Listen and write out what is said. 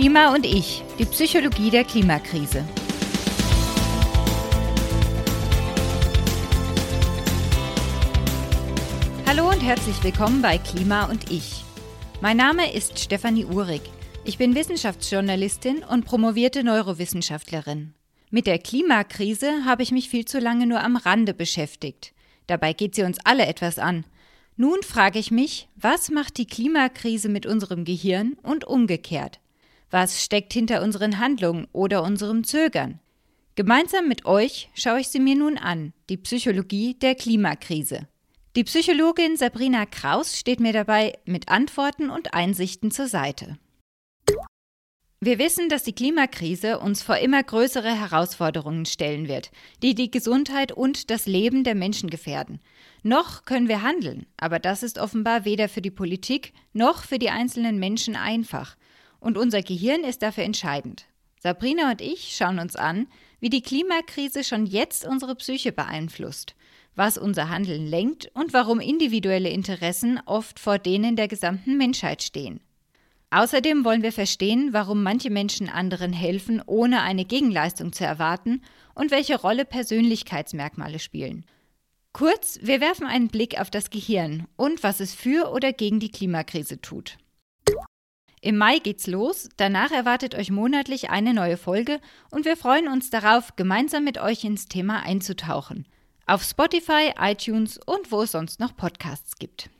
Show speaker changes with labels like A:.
A: Klima und ich, die Psychologie der Klimakrise. Hallo und herzlich willkommen bei Klima und ich. Mein Name ist Stefanie Uhrig. Ich bin Wissenschaftsjournalistin und promovierte Neurowissenschaftlerin. Mit der Klimakrise habe ich mich viel zu lange nur am Rande beschäftigt. Dabei geht sie uns alle etwas an. Nun frage ich mich, was macht die Klimakrise mit unserem Gehirn und umgekehrt? Was steckt hinter unseren Handlungen oder unserem Zögern? Gemeinsam mit euch schaue ich sie mir nun an, die Psychologie der Klimakrise. Die Psychologin Sabrina Kraus steht mir dabei mit Antworten und Einsichten zur Seite. Wir wissen, dass die Klimakrise uns vor immer größere Herausforderungen stellen wird, die die Gesundheit und das Leben der Menschen gefährden. Noch können wir handeln, aber das ist offenbar weder für die Politik noch für die einzelnen Menschen einfach. Und unser Gehirn ist dafür entscheidend. Sabrina und ich schauen uns an, wie die Klimakrise schon jetzt unsere Psyche beeinflusst, was unser Handeln lenkt und warum individuelle Interessen oft vor denen der gesamten Menschheit stehen. Außerdem wollen wir verstehen, warum manche Menschen anderen helfen, ohne eine Gegenleistung zu erwarten und welche Rolle Persönlichkeitsmerkmale spielen. Kurz, wir werfen einen Blick auf das Gehirn und was es für oder gegen die Klimakrise tut. Im Mai geht's los, danach erwartet euch monatlich eine neue Folge und wir freuen uns darauf, gemeinsam mit euch ins Thema einzutauchen. Auf Spotify, iTunes und wo es sonst noch Podcasts gibt.